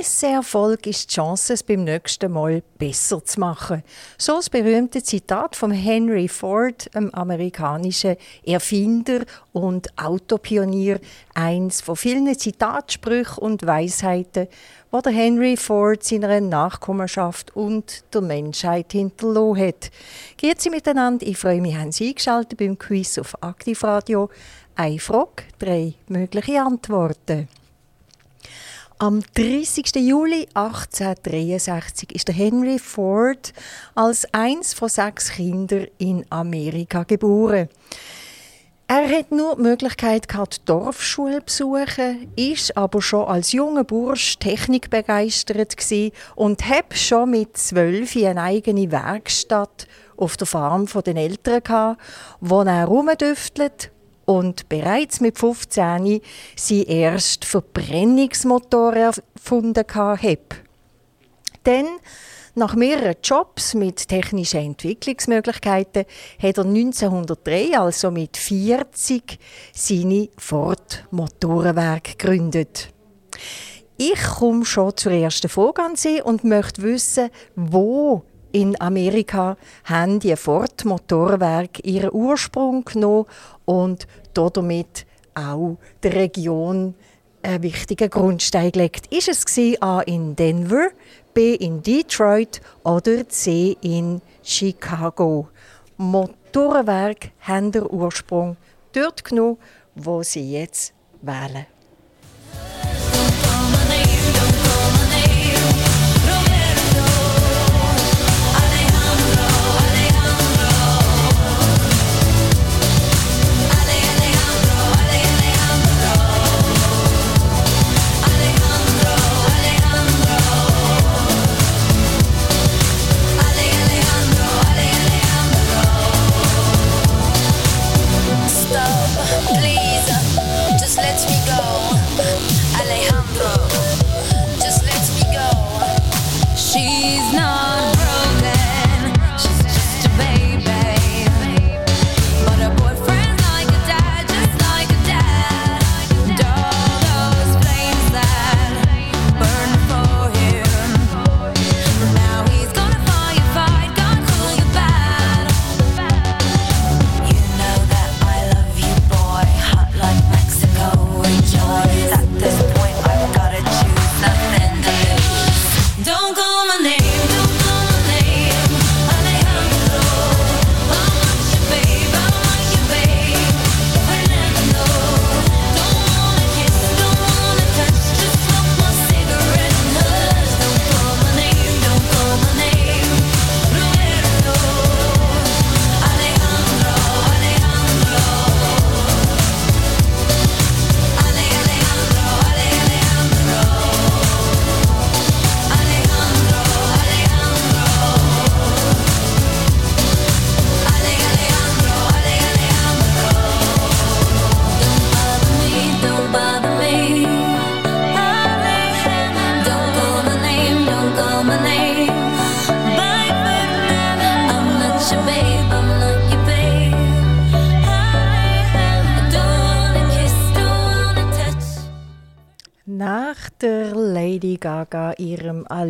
Misserfolg ist die Chance, es beim nächsten Mal besser zu machen. So das berühmte Zitat von Henry Ford, einem amerikanischen Erfinder und Autopionier, eins von vielen Zitatsprüchen und Weisheiten, wo der Henry Ford seiner Nachkommenschaft und der Menschheit hinterlassen hat. Geht Sie miteinander. Ich freue mich, haben Sie eingeschaltet beim Quiz auf Aktivradio. Eine Frage, drei mögliche Antworten. Am 30. Juli 1863 ist der Henry Ford als eins von sechs Kindern in Amerika geboren. Er hat nur die Möglichkeit gehabt, Dorfschule zu besuchen, ist aber schon als junger Bursch technikbegeistert und hat schon mit zwölf eine eigene Werkstatt auf der Farm den Eltern gehabt, wo er rumdüftelt und bereits mit 15 sein erst Verbrennungsmotor erfunden habe. Dann, nach mehreren Jobs mit technischen Entwicklungsmöglichkeiten, hat er 1903, also mit 40, seine Ford Motorenwerk gegründet. Ich komme schon zur ersten Frage an Sie und möchte wissen, wo in Amerika haben die Ford Motorwerk ihren Ursprung genommen und damit auch der Region einen wichtigen Grundstein gelegt. Ist es A in Denver, B in Detroit oder C in Chicago? Motorenwerk haben den Ursprung dort genommen, wo sie jetzt wählen.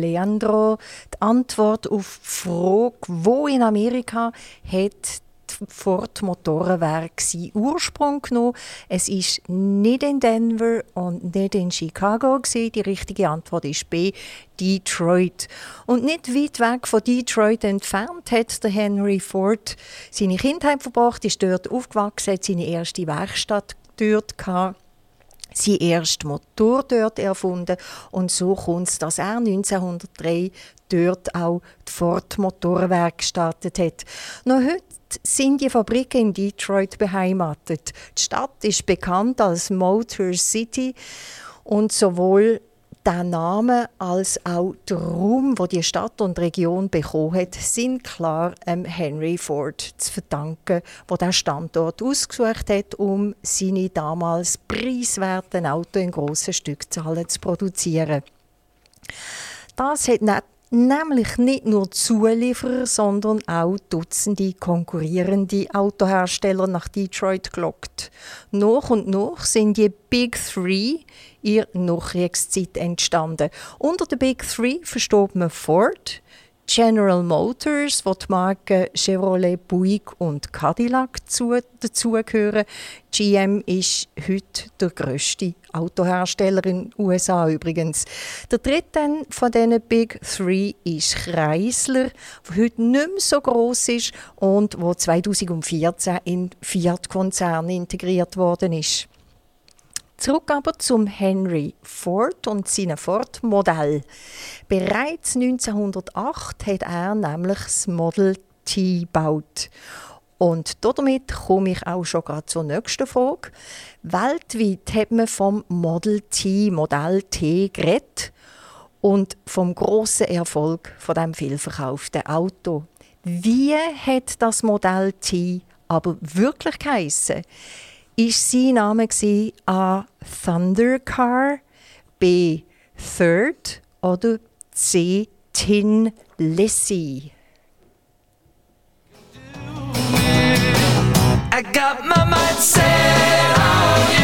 Ihrem Alejandro die Antwort auf die Frage, wo in Amerika hat Ford Motorenwerk seinen Ursprung genommen. Es ist nicht in Denver und nicht in Chicago gewesen. Die richtige Antwort ist B, Detroit. Und nicht weit weg von Detroit entfernt hat der Henry Ford seine Kindheit verbracht, ist dort aufgewachsen, hat seine erste Werkstatt dort gehabt sein ersten Motor dort erfunden und so kommt es, dass er 1903 dort auch die Ford Motorwerk gestartet hat. Noch heute sind die Fabriken in Detroit beheimatet. Die Stadt ist bekannt als Motor City und sowohl der Name als auch der Raum, wo die Stadt und Region bekommen hat, sind klar ähm, Henry Ford zu verdanken, wo der Standort ausgesucht hat, um seine damals preiswerten Autos in grossen Stückzahlen zu produzieren. Das hat nicht nämlich nicht nur Zulieferer, sondern auch Dutzende konkurrierende Autohersteller nach Detroit gelockt. Nach und nach sind die Big Three in Nachkriegszeit entstanden. Unter den Big Three versteht man Ford, General Motors, wo die Marken Chevrolet, Buick und Cadillac dazugehören. GM ist heute der grösste Autohersteller in den USA übrigens. Der dritte von diesen Big Three ist Chrysler, der heute nicht mehr so groß ist und wo 2014 in Fiat-Konzern integriert worden ist. Zurück aber zum Henry Ford und seinem Ford-Modell. Bereits 1908 hat er nämlich das Model T gebaut. Und damit komme ich auch schon gerade zur nächsten Frage. Weltweit hat man vom Model T, Modell T geredet und vom großen Erfolg von dem vielverkauften Auto. Wie hat das Modell T aber wirklich geheissen? Ist sein Name A. Thundercar, B. Third oder C. Tin Lissy. I got my mind set on you,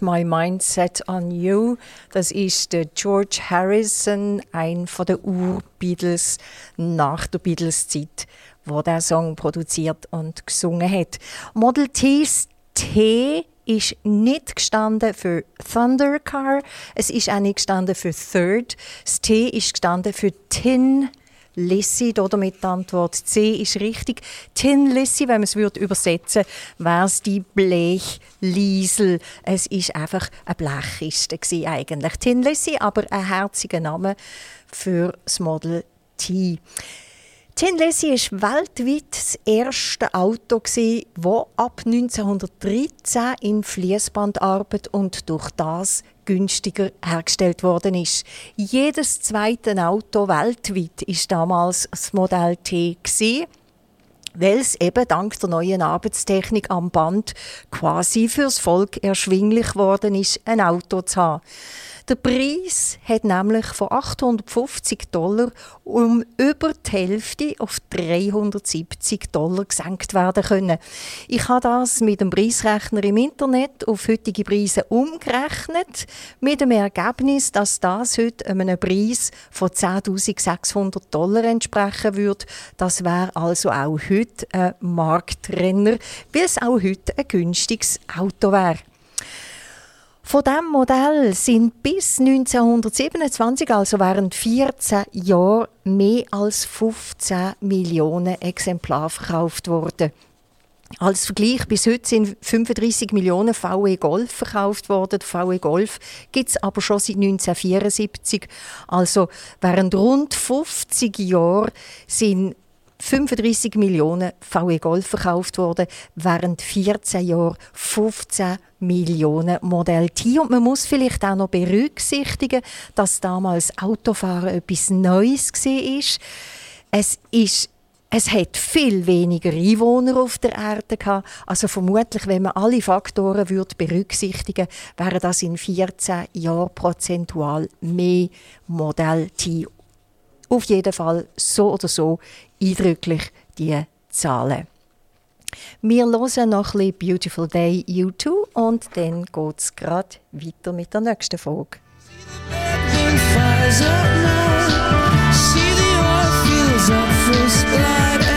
My mindset on you. Das ist der George Harrison, ein von den Ur-Beatles nach der Beatles-Zeit, wo der Song produziert und gesungen hat. Model T's T ist nicht gestanden für Thundercar, es ist auch nicht gestanden für Third. Das T ist gestanden für Tin Lissy, damit die Antwort C ist richtig. Tin Lissy, wenn man es würde übersetzen wäre es die Blechliesel. Es ist einfach eine Blechkiste eigentlich. Tin Lissy, aber ein herziger Name für das Model T. Tin Lissy war weltweit das erste Auto, das ab 1913 in Fließbandarbeit und durch das günstiger hergestellt worden ist. Jedes zweite Auto weltweit ist damals das Modell T gewesen, weil es eben dank der neuen Arbeitstechnik am Band quasi fürs Volk erschwinglich worden ist, ein Auto zu haben. Der Preis hat nämlich von 850 Dollar um über die Hälfte auf 370 Dollar gesenkt werden können. Ich habe das mit dem Preisrechner im Internet auf heutige Preise umgerechnet, mit dem Ergebnis, dass das heute einem Preis von 10.600 Dollar entsprechen würde. Das wäre also auch heute ein Marktrenner, weil es auch heute ein günstiges Auto wäre. Von diesem Modell sind bis 1927, also während 14 Jahren, mehr als 15 Millionen Exemplare verkauft worden. Als Vergleich, bis heute sind 35 Millionen VW Golf verkauft worden. VW Golf gibt es aber schon seit 1974. Also während rund 50 Jahren sind 35 Millionen VW Golf verkauft worden, während 14 Jahren 15 Millionen Modell T. Und man muss vielleicht auch noch berücksichtigen, dass damals Autofahren etwas Neues war. Es ist es hat viel weniger Einwohner auf der Erde gehabt. Also vermutlich, wenn man alle Faktoren würde berücksichtigen, wäre das in 14 Jahren prozentual mehr Modell T. Auf jeden Fall so oder so eindrücklich die Zahlen. Wir hören noch ein bisschen Beautiful Day U2 und dann geht es gerade weiter mit der nächsten Folge. See the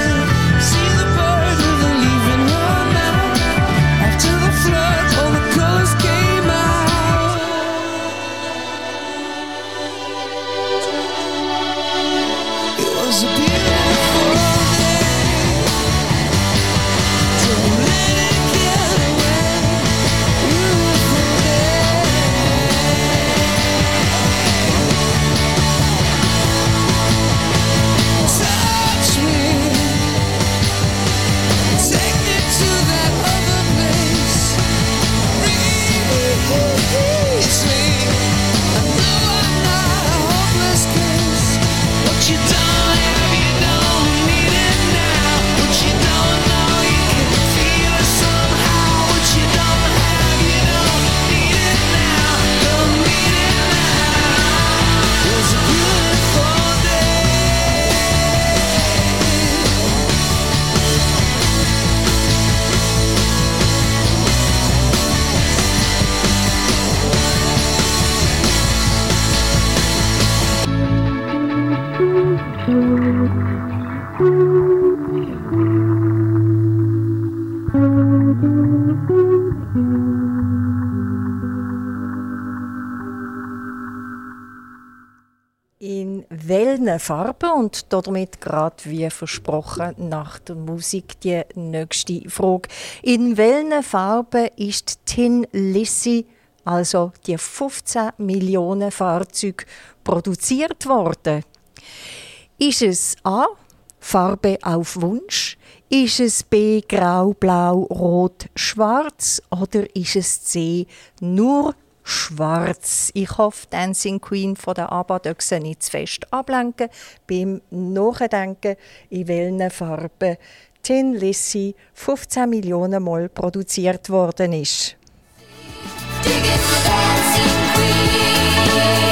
verschiedenen Farben und damit gerade wie versprochen nach der Musik die nächste Frage. In welchen Farben ist Tin Lissy, also die 15 Millionen Fahrzeuge, produziert worden? Ist es A. Farbe auf Wunsch? Ist es B. Grau, Blau, Rot, Schwarz? Oder ist es C. Nur schwarz. Ich hoffe, Dancing Queen von der ABBA dürfen nicht zu fest ablenken beim Nachdenken, in welchen Farben Tin Lissy 15 Millionen Mal produziert worden ist. Friday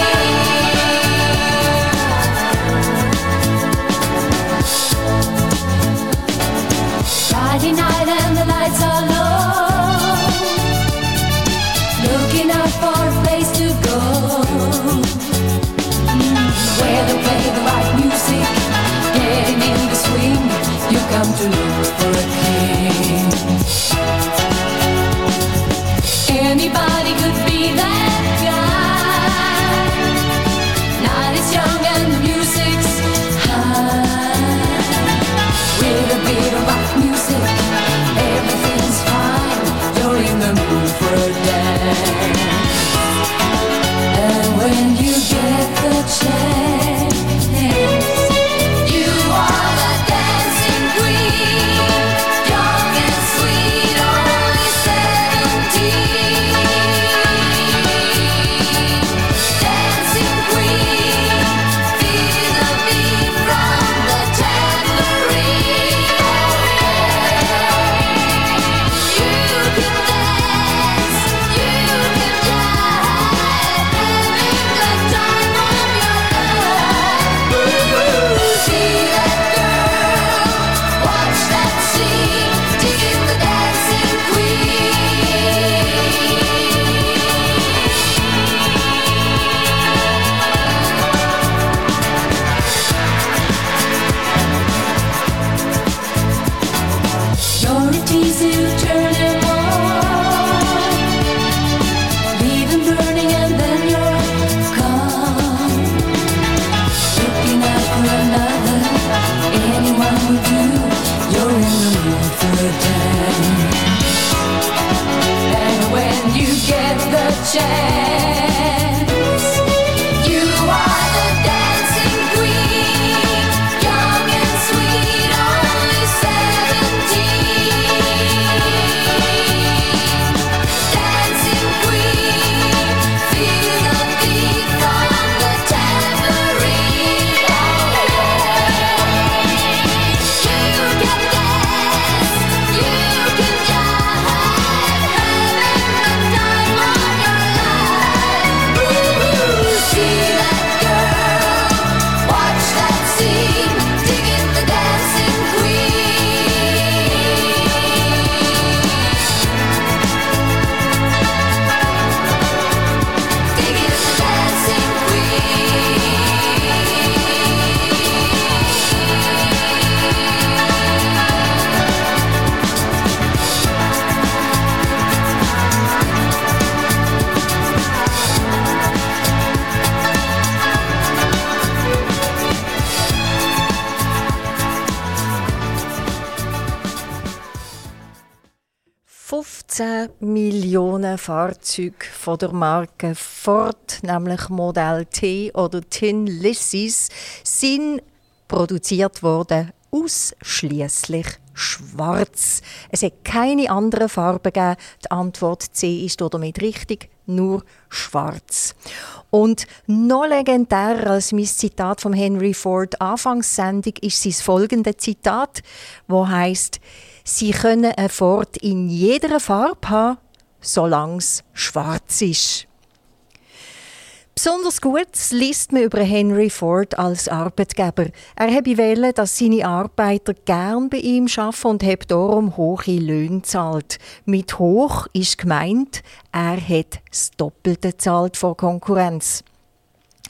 Fahrzeuge von der Marke Ford, nämlich Modell T oder Tin Lizzies, sind produziert worden ausschließlich schwarz. Es hat keine andere Farbe gegeben. Die Antwort C ist damit richtig, nur schwarz. Und noch legendärer als mein Zitat von Henry Ford Anfangssendung ist sein folgende Zitat, wo heißt: Sie können ein Ford in jeder Farbe haben, solange es schwarz ist. Besonders gut liest man über Henry Ford als Arbeitgeber. Er habe wählen, dass seine Arbeiter gern bei ihm arbeiten und habe darum hohe Löhne zahlt. Mit hoch ist gemeint, er hat das Doppelte zahlt vor Konkurrenz.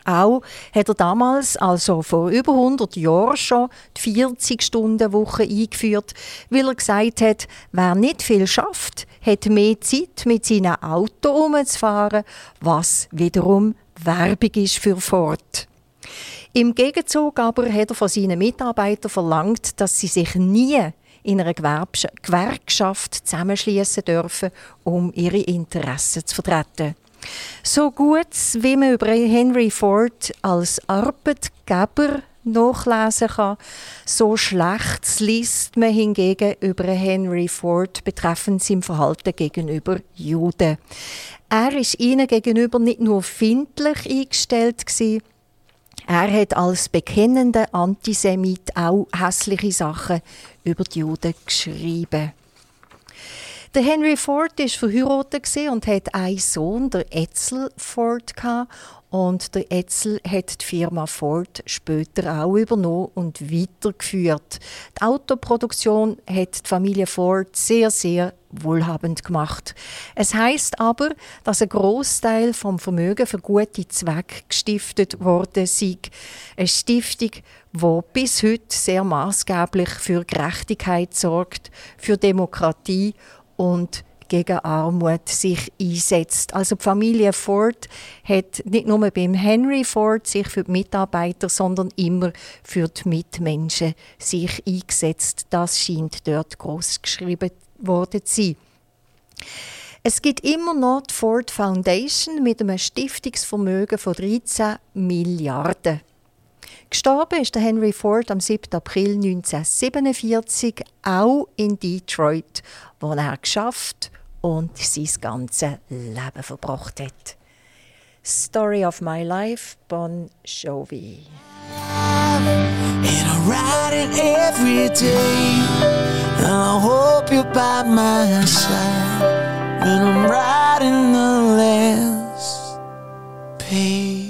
Auch hat er damals, also vor über 100 Jahren schon, die 40-Stunden-Woche eingeführt, weil er gesagt hat, wer nicht viel schafft, hat mehr Zeit, mit seinem Auto umzufahren, was wiederum Werbung ist für Ford. Im Gegenzug aber hat er von seinen Mitarbeitern verlangt, dass sie sich nie in einer Gewerkschaft zusammenschließen dürfen, um ihre Interessen zu vertreten. So gut wie man über Henry Ford als Arbeitgeber nachlesen kann, so schlecht liest man hingegen über Henry Ford betreffend sein Verhalten gegenüber Juden. Er ist ihnen gegenüber nicht nur findlich eingestellt gewesen, er hat als bekennender Antisemit auch hässliche Sachen über die Juden geschrieben. Der Henry Ford ist verheiratet und hat einen Sohn, der Edsel Ford. Und der Etzel hat die Firma Ford später auch übernommen und weitergeführt. Die Autoproduktion hat die Familie Ford sehr, sehr wohlhabend gemacht. Es heißt aber, dass ein Großteil vom Vermögen für gute Zwecke gestiftet wurde sei. Eine Stiftung, die bis heute sehr maßgeblich für Gerechtigkeit sorgt, für Demokratie und gegen Armut sich einsetzt. Also die Familie Ford hat nicht nur beim Henry Ford sich für die Mitarbeiter, sondern immer für die Mitmenschen sich eingesetzt. Das scheint dort groß geschrieben worden zu sein. Es gibt immer noch die Ford Foundation mit einem Stiftungsvermögen von 13 Milliarden. Gestorben ist der Henry Ford am 7. April 1947, auch in Detroit, wo er geschafft und sein ganzes Leben verbracht hat. Story of My Life, Bon Jovi. And I ride it every day. And I hope you're by my side when I'm riding the last page.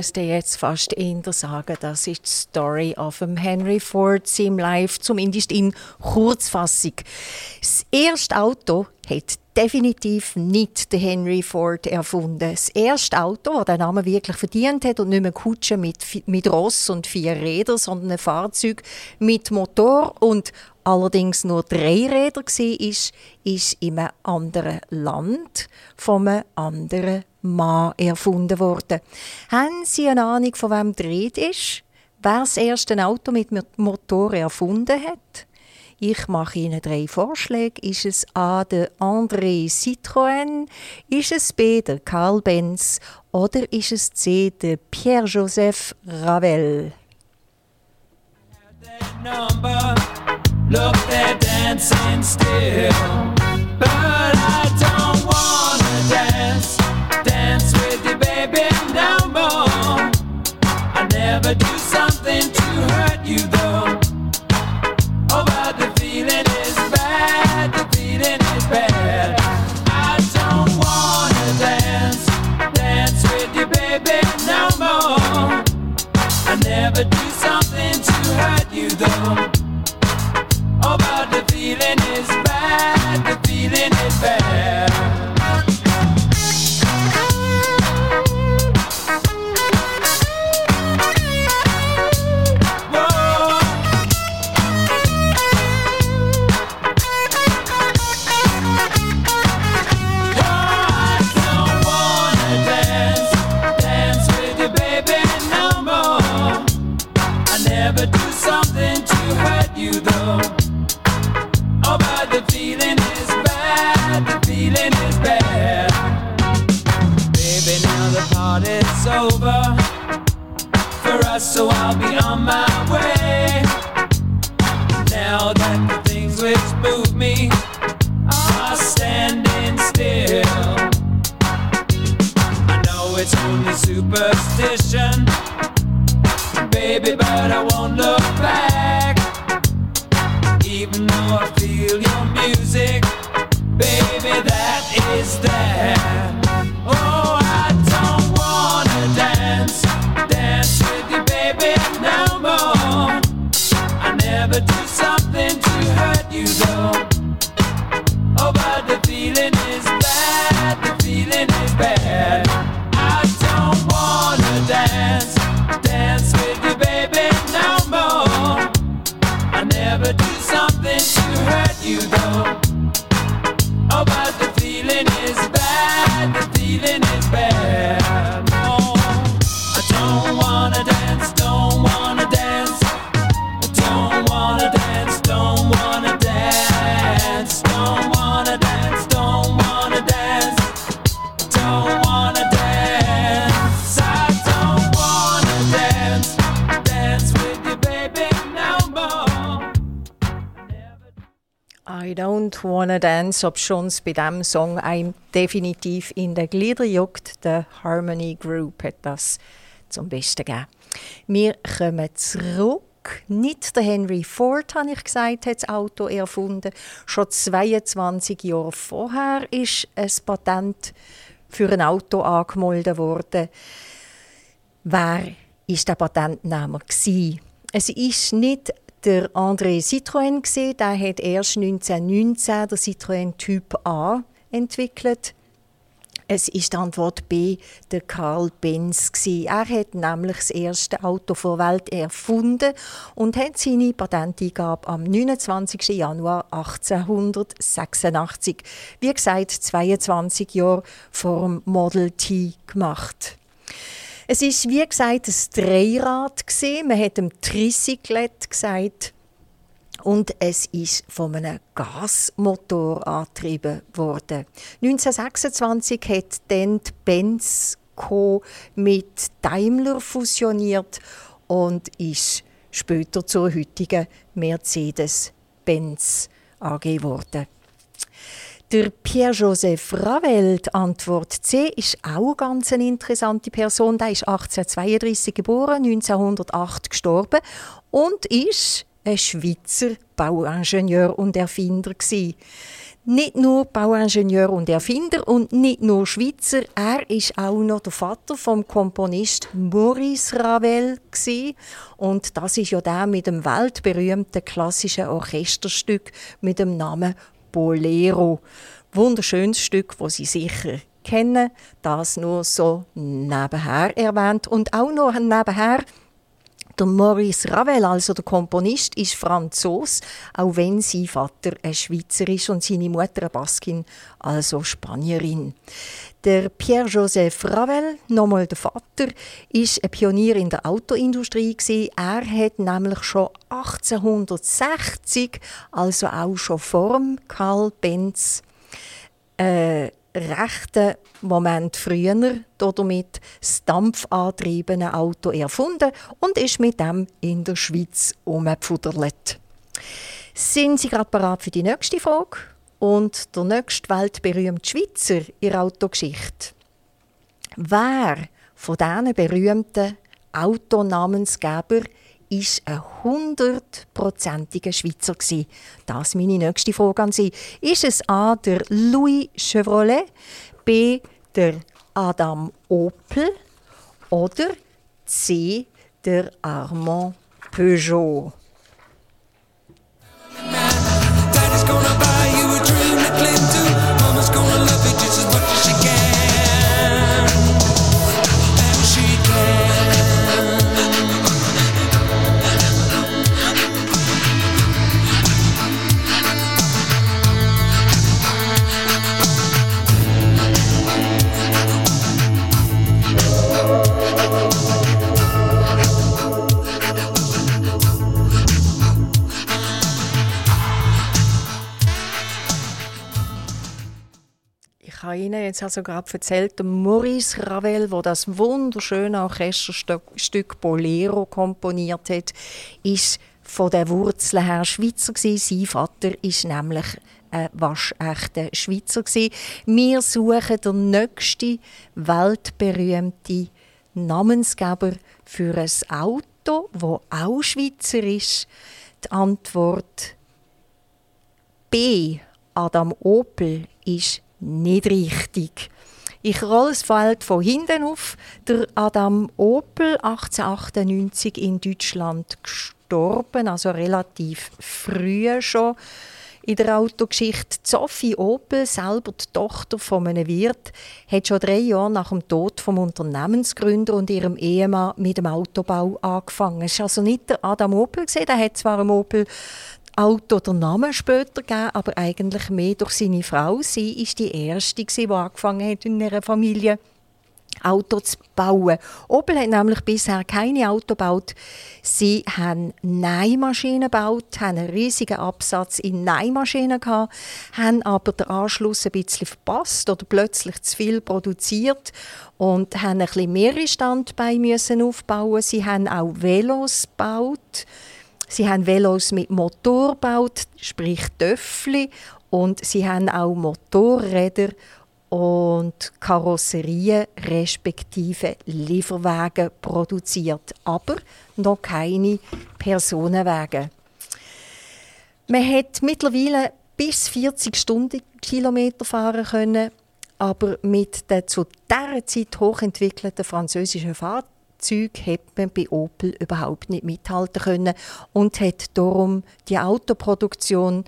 Müsste jetzt fast eher sagen, das ist die Story of Henry Ford, im Life, zumindest in Kurzfassung. Das erste Auto hat definitiv nicht der Henry Ford erfunden. Das erste Auto, das den Namen wirklich verdient hat und nicht mehr Kutsche mit, mit Ross und vier Rädern, sondern ein Fahrzeug mit Motor und allerdings nur drei Räder war, ist in einem anderen Land von einem anderen Mann erfunden worden. Haben Sie eine Ahnung, von wem die Rede ist? Wer das erste Auto mit Motor erfunden hat? Ich mache Ihnen drei Vorschläge. Ist es A. der André Citroën? Ist es B. der Karl Benz? Oder ist es C. der Pierre-Joseph Ravel? Look, they're dancing still. But I don't feeling is bad, the feeling is bad. Wanna dance, ob schon es bei diesem Song einem definitiv in den Glieder juckt. Der Harmony Group hat das zum Besten gegeben. Wir kommen zurück. Nicht der Henry Ford, habe ich gesagt, hat das Auto erfunden. Schon 22 Jahre vorher ist ein Patent für ein Auto angemeldet worden. Wer ist der Patentnehmer? Es ist nicht der André Citroën gsi, der hat erst 1919 der Citroën Typ A entwickelt. Es ist die Antwort B, der Karl Benz. Er hat nämlich das erste Auto der Welt erfunden und hat seine Patenteingabe am 29. Januar 1886, wie gesagt 22 Jahre vor dem Model T gemacht. Es ist wie gesagt ein Dreirad gesehen. Man hat dem Tricyclet gesagt und es ist von einem Gasmotor angetrieben worden. 1926 hat dann die Benz Co. mit Daimler fusioniert und ist später zur heutigen Mercedes-Benz AG geworden. Der Pierre-Joseph Ravel, Antwort C, ist auch eine ganz eine interessante Person. Der ist 1832 geboren, 1908 gestorben und ist ein Schweizer Bauingenieur und Erfinder gewesen. Nicht nur Bauingenieur und Erfinder und nicht nur Schweizer, er ist auch noch der Vater vom Komponist Maurice Ravel gewesen. und das ist ja der mit dem weltberühmten klassischen Orchesterstück mit dem Namen Bolero. Wunderschönes Stück, wo Sie sicher kennen. Das nur so nebenher erwähnt und auch noch nebenher der Maurice Ravel, also der Komponist, ist Franzos, auch wenn sein Vater ein Schweizer ist und seine Mutter eine Baskin, also Spanierin. Der Pierre-Joseph Ravel, nochmal der Vater, ist ein Pionier in der Autoindustrie. Er hat nämlich schon 1860, also auch schon vor Karl Benz, äh, rechten Moment früher damit das dampfantriebene Auto erfunden und ist mit dem in der Schweiz umgepfudert. Sind Sie gerade bereit für die nächste Frage? Und der nächste weltberühmte Schweizer in Autogeschichte. Wer von diesen berühmten Autonamensgeber ist ein hundertprozentiger Schweizer gewesen? Das ist meine nächste Frage an Sie. Ist es A. der Louis Chevrolet, B. der Adam Opel oder C. der Armand Peugeot? Jetzt also gerade erzählt, der Maurice Ravel, wo das wunderschöne Orchesterstück Bolero komponiert hat, ist von der Wurzel her Schweizer gewesen. Sein Vater ist nämlich ein waschechter Schweizer gewesen. Wir suchen den nächsten weltberühmten Namensgeber für ein Auto, wo auch Schweizer ist. Die Antwort B. Adam Opel ist nicht richtig. Ich rolle das Feld von hinten auf. Der Adam Opel, 1898 in Deutschland gestorben, also relativ früh schon in der Autogeschichte. Sophie Opel, selber die Tochter von einem Wirt, hat schon drei Jahre nach dem Tod vom Unternehmensgründer und ihrem Ehemann mit dem Autobau angefangen. Es war also nicht der Adam Opel, der hat zwar einem Opel Auto der Namen später gegeben, aber eigentlich mehr durch seine Frau. Sie ist die erste, die angefangen hat in ihrer Familie Auto zu bauen. Opel hat nämlich bisher keine Auto gebaut. Sie haben Nähmaschinen gebaut, haben einen riesigen Absatz in Nähmaschinen gehabt, haben aber den Anschluss ein bisschen verpasst oder plötzlich zu viel produziert und haben ein bisschen mehrere Standbeine müssen aufbauen. Sie haben auch Velos gebaut. Sie haben Velos mit Motor gebaut, sprich Töffli, und sie haben auch Motorräder und Karosserien respektive Lieferwagen produziert, aber noch keine Personenwagen. Man hat mittlerweile bis 40 Stundenkilometer fahren können, aber mit den zu dieser Zeit hochentwickelten französischen Fahrzeugen Zeug hat man bei Opel überhaupt nicht mithalten können und hat darum die Autoproduktion,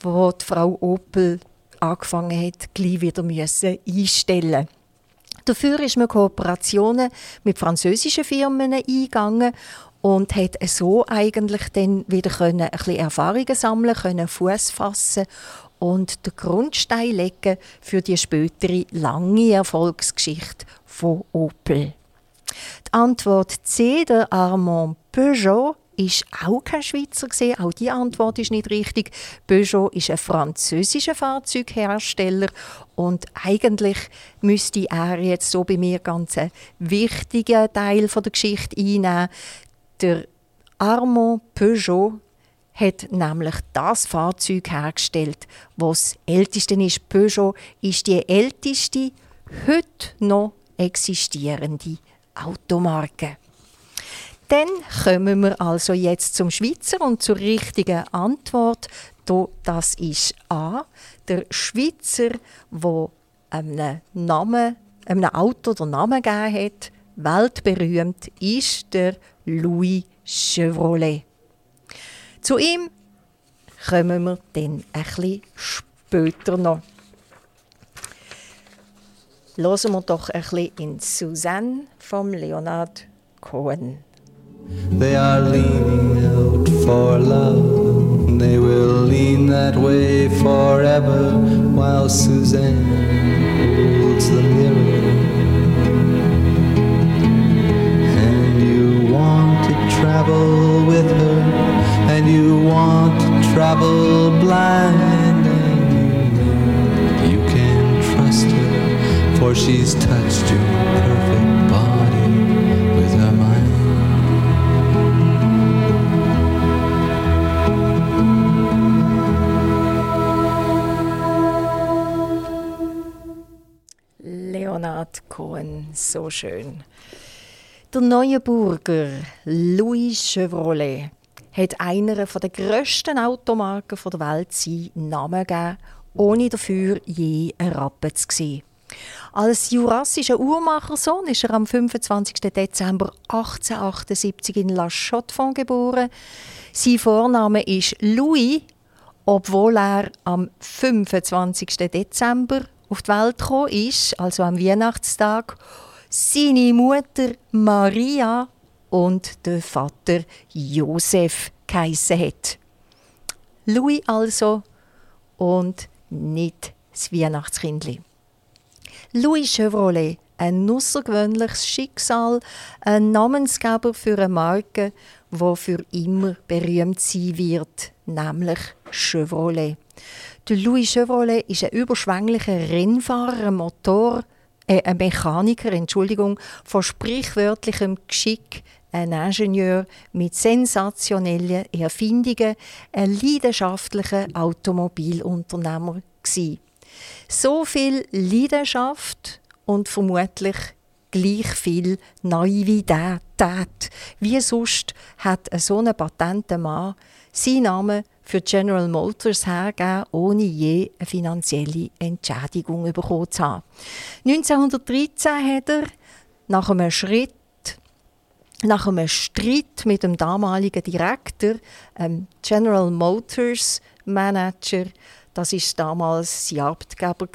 wo die Frau Opel angefangen hat, gleich wieder müssen einstellen. Dafür ist man Kooperationen mit französischen Firmen eingegangen und hat so eigentlich dann wieder können ein bisschen Erfahrungen sammeln können, Fuß fassen und den Grundstein legen für die spätere lange Erfolgsgeschichte von Opel. Die Antwort C, der Armand Peugeot, ist auch kein Schweizer gesehen. Auch die Antwort ist nicht richtig. Peugeot ist ein französischer Fahrzeughersteller und eigentlich müsste er jetzt so bei mir ganz einen wichtigen Teil von der Geschichte einnehmen. Der Armand Peugeot hat nämlich das Fahrzeug hergestellt, was älteste ist. Peugeot ist die älteste heute noch existierende Automarke. Dann kommen wir also jetzt zum Schweizer und zur richtigen Antwort. Das ist A. Der Schweizer, der einem, Namen, einem Auto den Namen gegeben hat, weltberühmt, ist der Louis Chevrolet. Zu ihm kommen wir dann ein bisschen später noch. Hören wir doch ein bisschen in Suzanne vom Leonard Cohen. They are leaning out for love. They will lean that way forever while Suzanne holds the mirror. And you want to travel with her, and you want to travel blind, and you know you can trust her, for she's touched your perfect body with her mind. Leonard Cohen, so schön. Der neue Burger Louis Chevrolet hat einer der grössten Automarken der Welt seinen Namen gegeben, ohne dafür je ein Rappen zu sehen. Als jurassischer Uhrmachersohn ist er am 25. Dezember 1878 in La Chaux-de-Fonds geboren. Sein Vorname ist Louis, obwohl er am 25. Dezember auf die Welt gekommen ist, also am Weihnachtstag, seine Mutter Maria und der Vater Josef geheissen hat. Louis also und nicht das Weihnachtskindli. Louis Chevrolet, ein außergewöhnliches Schicksal, ein Namensgeber für eine Marke, die für immer berühmt sein wird, nämlich Chevrolet. Der Louis Chevrolet ist ein überschwänglicher Rennfahrer, ein Motor, äh, ein Mechaniker, Entschuldigung, von sprichwörtlichem Geschick, ein Ingenieur mit sensationellen Erfindungen, ein leidenschaftlicher Automobilunternehmer gewesen. So viel Leidenschaft und vermutlich gleich viel Naivität. Wie sonst hat so ein patenter Mann seinen Namen für General Motors hergegeben, ohne je eine finanzielle Entschädigung bekommen zu haben. 1913 hat er nach einem Schritt nach einem Streit mit dem damaligen Direktor, ähm, General Motors Manager, das ist damals sein Arbeitgeber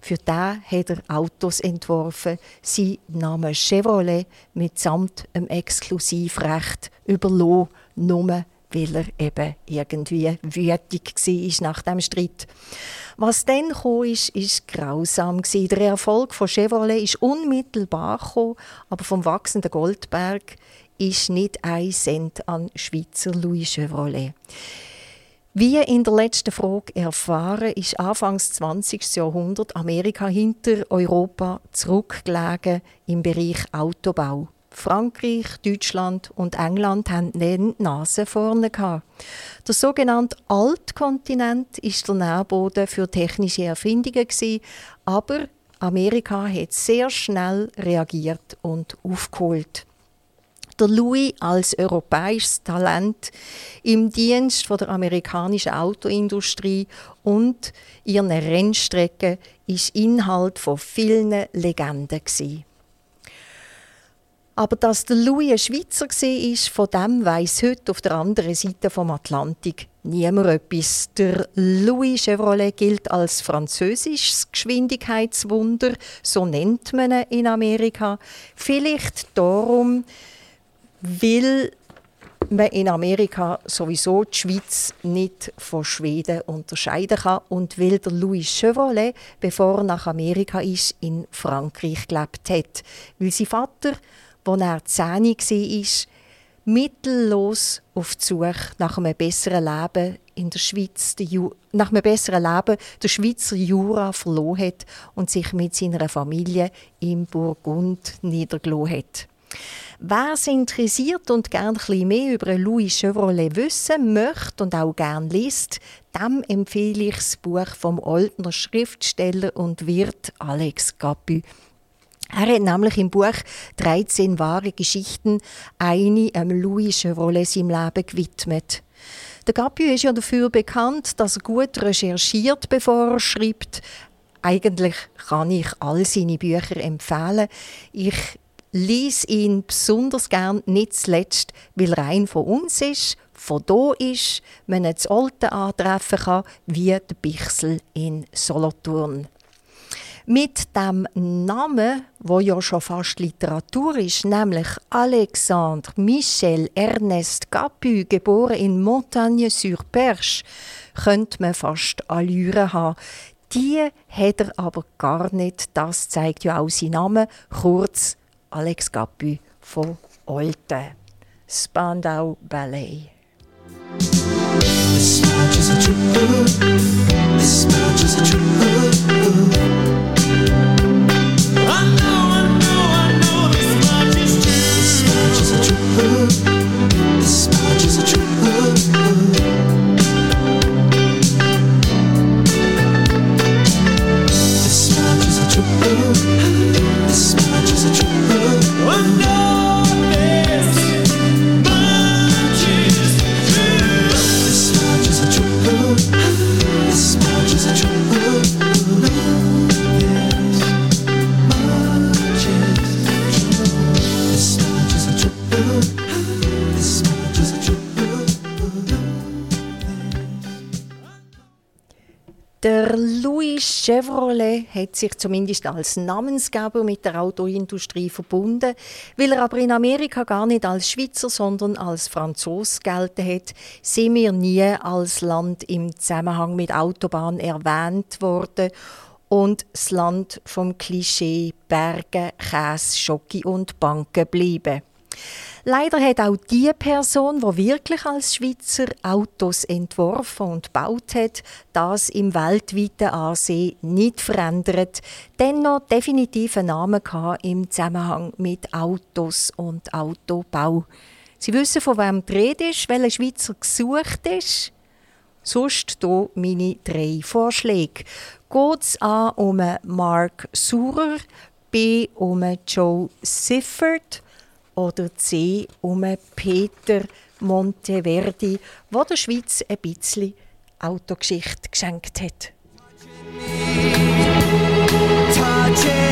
Für den hat er Autos entworfen. Sein Name Chevrolet mitsamt einem Exklusivrecht überlassen, nur weil er eben irgendwie wütig war nach dem Streit. Was dann kam, ist, ist grausam Der Erfolg von Chevrolet ist unmittelbar gekommen, aber vom wachsenden Goldberg ist nicht ein Cent an Schweizer Louis Chevrolet. Wie in der letzten Frage erfahren, ist Anfangs 20. Jahrhundert Amerika hinter Europa zurückgelegen im Bereich Autobau. Frankreich, Deutschland und England haben die Nase vorne. Der sogenannte Altkontinent ist der Nährboden für technische Erfindungen aber Amerika hat sehr schnell reagiert und aufgeholt der Louis als europäisches Talent im Dienst der amerikanischen Autoindustrie und ihren Rennstrecken ist Inhalt von vielen Legenden Aber dass der Louis ein Schweizer war, von dem weiss heute auf der anderen Seite vom Atlantik niemand etwas. Der Louis Chevrolet gilt als französisches Geschwindigkeitswunder, so nennt man ihn in Amerika. Vielleicht darum, weil man in Amerika sowieso die Schweiz nicht von Schweden unterscheiden kann und weil der Louis Chevrolet, bevor er nach Amerika ist, in Frankreich gelebt hat. Weil sein Vater, als er zehn war, mittellos auf die Suche nach einem besseren Leben in der Schweiz, nach einem besseren Leben der Schweizer Jura verloren hat und sich mit seiner Familie im Burgund niedergelassen hat. Wer es interessiert und gerne ein mehr über Louis Chevrolet wissen möchte und auch gerne liest, dem empfehle ich das Buch vom Oldner Schriftsteller und Wirt Alex Gapü. Er hat nämlich im Buch 13 wahre Geschichten eine einem Louis Chevrolet seinem Leben gewidmet. Der Gapü ist ja dafür bekannt, dass er gut recherchiert, bevor er schreibt. Eigentlich kann ich all seine Bücher empfehlen. Ich lies ihn besonders gern, nicht zuletzt, weil er ein von uns ist, von da ist, man das Alte antreffen kann, wie der Bichsel in Solothurn. Mit dem Namen, wo ja schon fast Literatur ist, nämlich Alexandre Michel Ernest Capu, geboren in Montagne-sur-Perche, könnte man fast Allüre haben. Die hat er aber gar nicht, das zeigt ja auch sein Name, kurz Alex Gappi von Olten. Spandau Ballet. This is a. This is a. Chevrolet hat sich zumindest als Namensgeber mit der Autoindustrie verbunden. Weil er aber in Amerika gar nicht als Schweizer, sondern als Franzos gelten hat, sind wir nie als Land im Zusammenhang mit Autobahn erwähnt worden und das Land vom Klischee Berge, Käse, Schocke und Banken bleiben. Leider hat auch die Person, die wirklich als Schweizer Autos entworfen und gebaut hat, das im weltweiten Ansehen nicht verändert, dennoch definitiv einen Namen im Zusammenhang mit Autos und Autobau. Sie wissen, von wem die Rede ist, welcher Schweizer gesucht ist. Sonst hier meine drei Vorschläge. Geht es A um Mark Surer, B um Joe Siffert oder C um Peter Monteverdi, der der Schweiz ein bisschen Autogeschichte geschenkt hat. Touching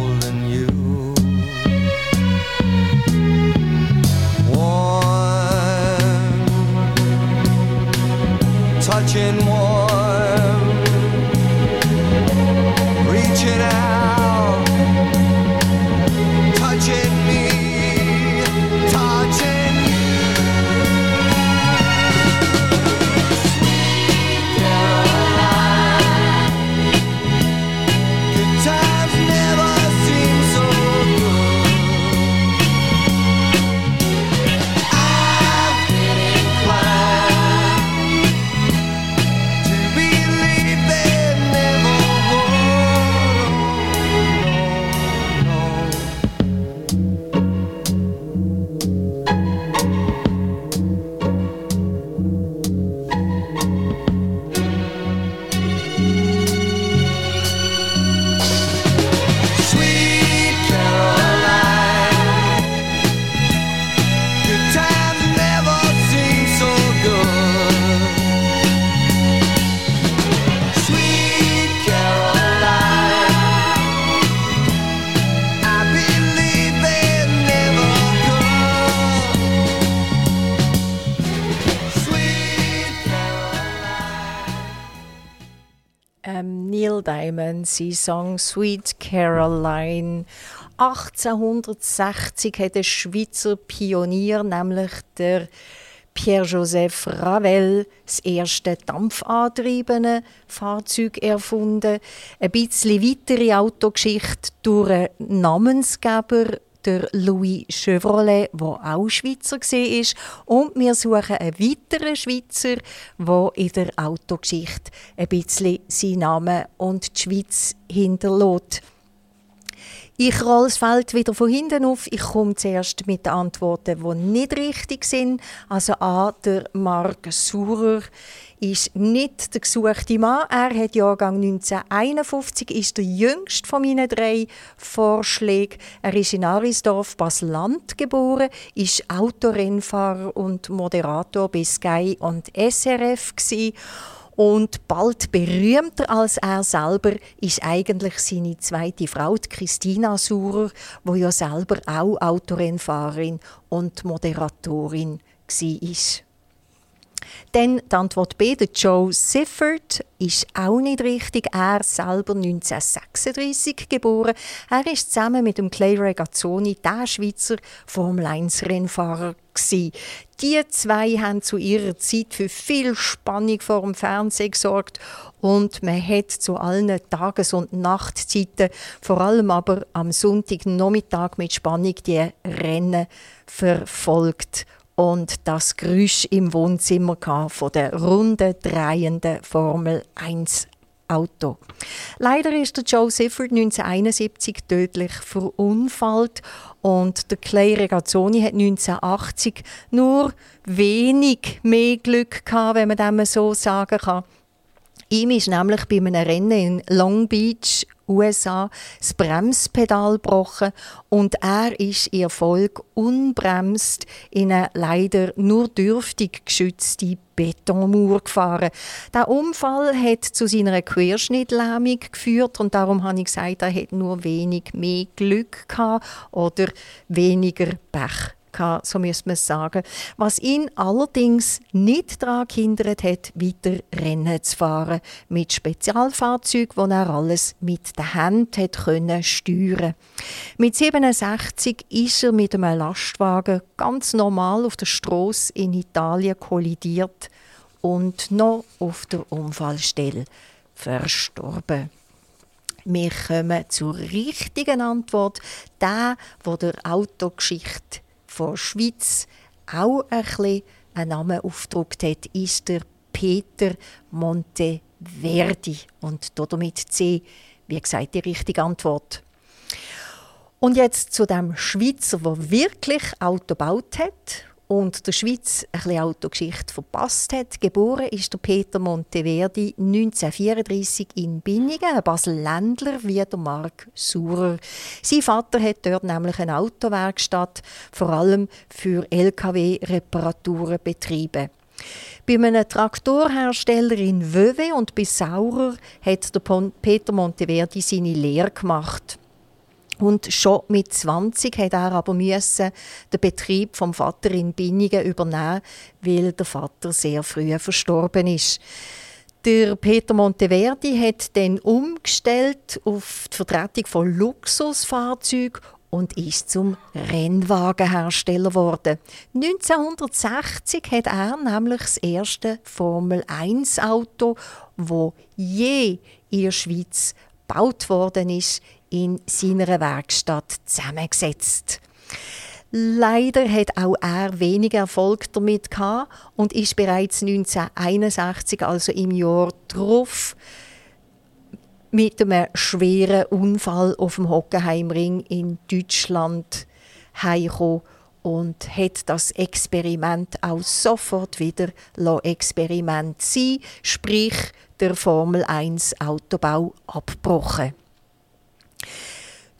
touching warm, Sein Song Sweet Caroline. 1860 hat ein Schweizer Pionier, nämlich der Pierre-Joseph Ravel, das erste dampfantriebene Fahrzeug erfunden. Ein bisschen weitere Autogeschichte durch einen Namensgeber, der Louis Chevrolet, der auch Schweizer war. Und wir suchen einen weiteren Schweizer, der in der Autogeschichte ein bisschen seinen Namen und die Schweiz hinterlässt. Ich rolle das Feld wieder von hinten auf. Ich komme zuerst mit den Antworten, die nicht richtig sind. Also A, der Mark Surer ist nicht der gesuchte Mann. Er hat Jahrgang 1951, ist der jüngste von meinen drei Vorschlägen. Er ist in Arisdorf, Basel-Land geboren, ist Autorennfahrer und Moderator bei Sky und SRF gewesen. Und bald berühmter als er selber ist eigentlich seine zweite Frau, die Christina Surer, wo ja selber auch Autorennfahrerin und Moderatorin war. Dann die Antwort B, der Joe Sifford, ist auch nicht richtig. Er selber 1936 geboren. Er ist zusammen mit dem Clay Regazzoni der Schweizer Formel 1 Rennfahrer gewesen. Die zwei haben zu ihrer Zeit für viel Spannung vor dem Fernsehen gesorgt und man hat zu allen Tages- und Nachtzeiten, vor allem aber am Sonntagnachmittag mit Spannung die Rennen verfolgt und das Geräusch im Wohnzimmer von der runden, drehenden Formel 1 Auto. Leider ist der Joe Sifford 1971 tödlich verunfallt und der Clay Regazzoni hat 1980 nur wenig mehr Glück gehabt, wenn man das so sagen kann. Ihm ist nämlich bei einem Rennen in Long Beach USA das Bremspedal gebrochen und er ist in Erfolg unbremst in eine leider nur dürftig geschützte Betonmauer gefahren. Der Unfall hat zu seiner Querschnittlähmung geführt und darum habe ich gesagt, er hat nur wenig mehr Glück gehabt oder weniger Pech gehabt, so müsste man sagen. Was ihn allerdings nicht daran gehindert hat, weiter Rennen zu fahren. Mit Spezialfahrzeugen, wo er alles mit der Hand hat können steuern. Mit 67 ist er mit einem Lastwagen ganz normal auf der Straße in Italien kollidiert und noch auf der Unfallstelle verstorben. Wir kommen zur richtigen Antwort, der, wo der Autogeschichte von Schweiz auch ein bisschen einen Namen aufgedruckt hat, ist der Peter Monteverdi. Und damit C, wie gesagt, die richtige Antwort. Und jetzt zu dem Schweizer, der wirklich Auto gebaut hat und der Schweiz ein bisschen Autogeschichte verpasst hat. Geboren ist der Peter Monteverdi 1934 in Binningen, ein Basel-Ländler wie der Mark Surer. Sein Vater hat dort nämlich eine Autowerkstatt, vor allem für LKW-Reparaturen betrieben. Bei einem Traktorhersteller in Wöwe und bei Saurer hat der Peter Monteverdi seine Lehre gemacht. Und schon mit 20 hat er aber müssen den Betrieb vom Vater in Binningen übernehmen, weil der Vater sehr früh verstorben ist. Der Peter Monteverdi hat dann umgestellt auf die Vertretung von Luxusfahrzeugen und ist zum Rennwagenhersteller geworden. 1960 hat er nämlich das erste Formel 1 Auto, wo je in der Schweiz gebaut worden ist, in seiner Werkstatt zusammengesetzt. Leider hat auch er wenig Erfolg damit gehabt und ist bereits 1961, also im Jahr darauf, mit einem schweren Unfall auf dem Hockenheimring in Deutschland heimgekommen und hat das Experiment auch sofort wieder Experiment sein, sprich der Formel 1 Autobau abgebrochen.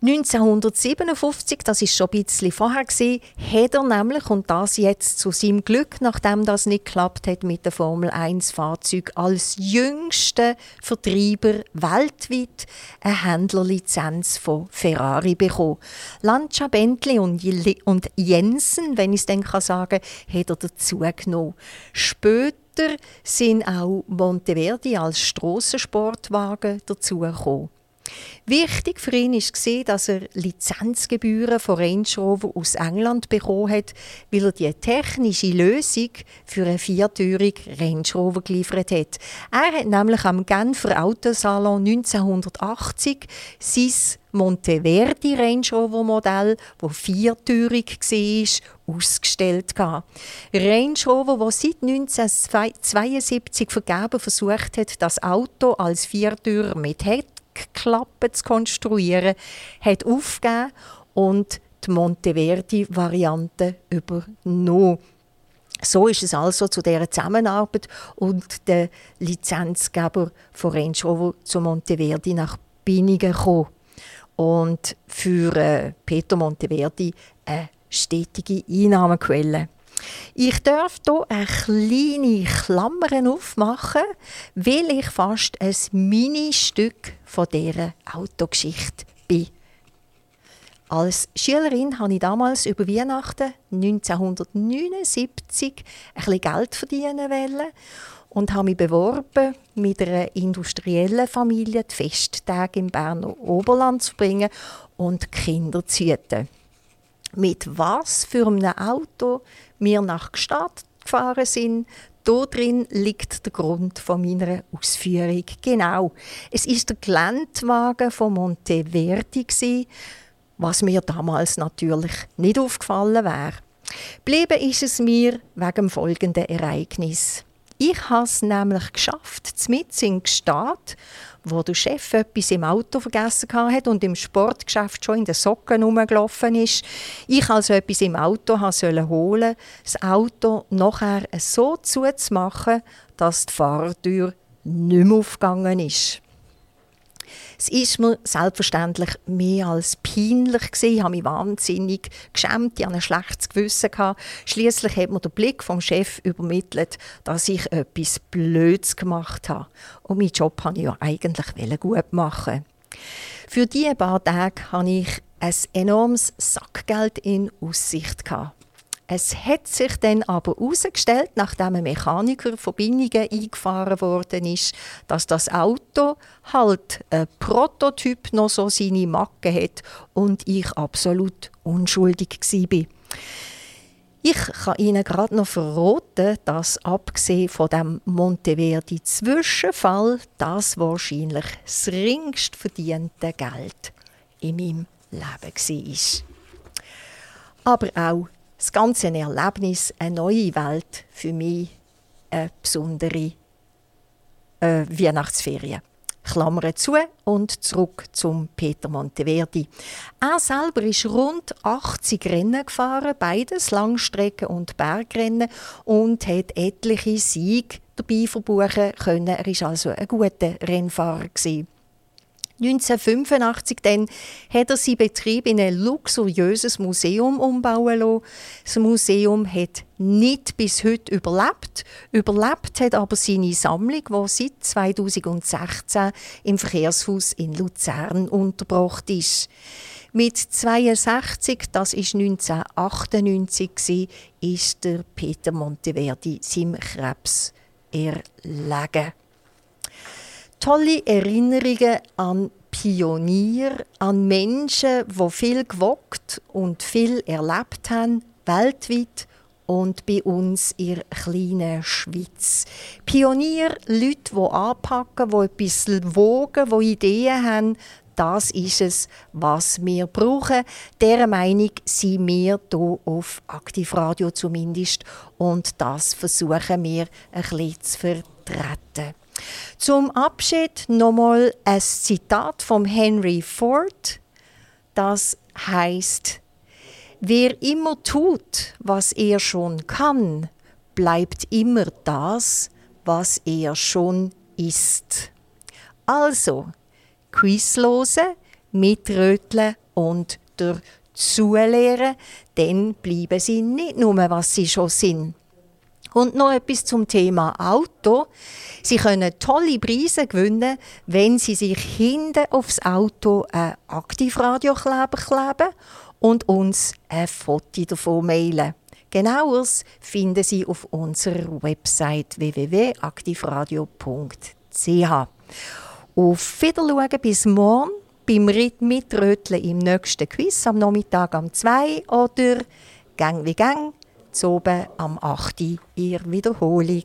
1957, das ist schon ein bisschen vorher gewesen, hat er nämlich, und das jetzt zu seinem Glück, nachdem das nicht geklappt hat mit dem Formel 1 Fahrzeug, als jüngster Vertreiber weltweit eine Händlerlizenz von Ferrari bekommen. Lancia, Bentley und, und Jensen, wenn ich es dann sagen kann, hat er dazu genommen. Später sind auch Monteverdi als Strassensportwagen dazugekommen. Wichtig für ihn war, dass er Lizenzgebühren von Range Rover aus England bekommen hat, weil er die technische Lösung für eine viertürige Range Rover geliefert hat. Er hat nämlich am Genfer Autosalon 1980 sein Monteverdi Range Rover Modell, das viertürig war, ausgestellt. Range Rover, das seit 1972 vergeben versucht hat, das Auto als Viertürer mit Heck Klappe zu konstruieren, hat aufgegeben und die Monteverdi-Variante übernommen. So ist es also zu dieser Zusammenarbeit und der Lizenzgeber von Range Rover zu Monteverdi nach Binningen gekommen. Und für äh, Peter Monteverdi eine stetige Einnahmequelle. Ich darf hier eine kleine Klammer aufmachen, weil ich fast ein Mini-Stück von dieser Autogeschichte bin. Als Schülerin habe ich damals über Weihnachten 1979 ein bisschen Geld verdienen und habe mich beworben, mit einer industriellen Familie die Festtage im Berner Oberland zu bringen und Kinder zu hüten. Mit was für einem Auto wir nach Gstaad gefahren sind, da drin liegt der Grund von meiner Ausführung. Genau. Es ist der Geländewagen von Monteverdi, was mir damals natürlich nicht aufgefallen wäre. Blieben ist es mir wegen folgenden Ereignis. Ich habe es nämlich geschafft, mit in Gstaad, wo der Chef etwas im Auto vergessen hat und im Sportgeschäft schon in den Socken rumgelaufen ist. Ich also etwas im Auto holen holen, das Auto nachher so zuzumachen, dass die Fahrtür nicht mehr aufgegangen ist. Es ist mir selbstverständlich mehr als peinlich gewesen. Ich habe mich wahnsinnig geschämt, ich hatte ein schlechtes Gewissen. Schließlich hat mir der Blick vom Chef übermittelt, dass ich etwas Blödes gemacht habe. Und meinen Job wollte ich ja eigentlich gut machen. Für diese paar Tage hatte ich ein enormes Sackgeld in Aussicht. Gehabt. Es hat sich dann aber herausgestellt, nachdem ein Mechaniker Verbindungen eingefahren worden ist, dass das Auto halt ein Prototyp noch so seine Macke hat und ich absolut unschuldig war. Ich kann Ihnen gerade noch verraten, dass abgesehen von dem Monteverdi Zwischenfall das wahrscheinlich das ringst verdiente Geld in meinem Leben war. Aber auch das ganze Erlebnis, eine neue Welt für mich, eine besondere äh, Weihnachtsferien. Klammern zu und zurück zum Peter Monteverdi. Er selber ist rund 80 Rennen gefahren, beides Langstrecken- und Bergrennen und hat etliche Siege dabei verbuchen können. Er war also ein guter Rennfahrer. Gewesen. 1985 dann hat er seinen Betrieb in ein luxuriöses Museum umbauen lassen. Das Museum hat nicht bis heute überlebt. Überlebt hat aber seine Sammlung, die seit 2016 im Verkehrshaus in Luzern untergebracht ist. Mit 62, das ist 1998, ist der Peter Monteverdi seinem Krebs erlegen tolle Erinnerungen an Pionier, an Menschen, die viel gewagt und viel erlebt haben, weltweit und bei uns in der kleinen Schweiz. Pionier, Leute, die anpacken, die etwas wogen, die Ideen haben, das ist es, was wir brauchen. Dieser Meinung sind wir hier auf Aktivradio zumindest und das versuchen wir ein bisschen zu vertreten. Zum Abschied nochmal ein Zitat von Henry Ford, das heißt: Wer immer tut, was er schon kann, bleibt immer das, was er schon ist. Also, Quizlose, mitröteln und der zulehren, dann bleiben sie nicht nur, was sie schon sind. Und noch etwas zum Thema Auto. Sie können tolle Preise gewinnen, wenn Sie sich hinten aufs Auto ein Aktivradiokleber kleben und uns ein Foto davon mailen. Genaueres finden Sie auf unserer Website www.aktivradio.ch. Auf Wiedersehen bis morgen beim Mitröteln im nächsten Quiz am Nachmittag um 2 oder Gang wie Gang zu oben am 8. Uhr Wiederholung.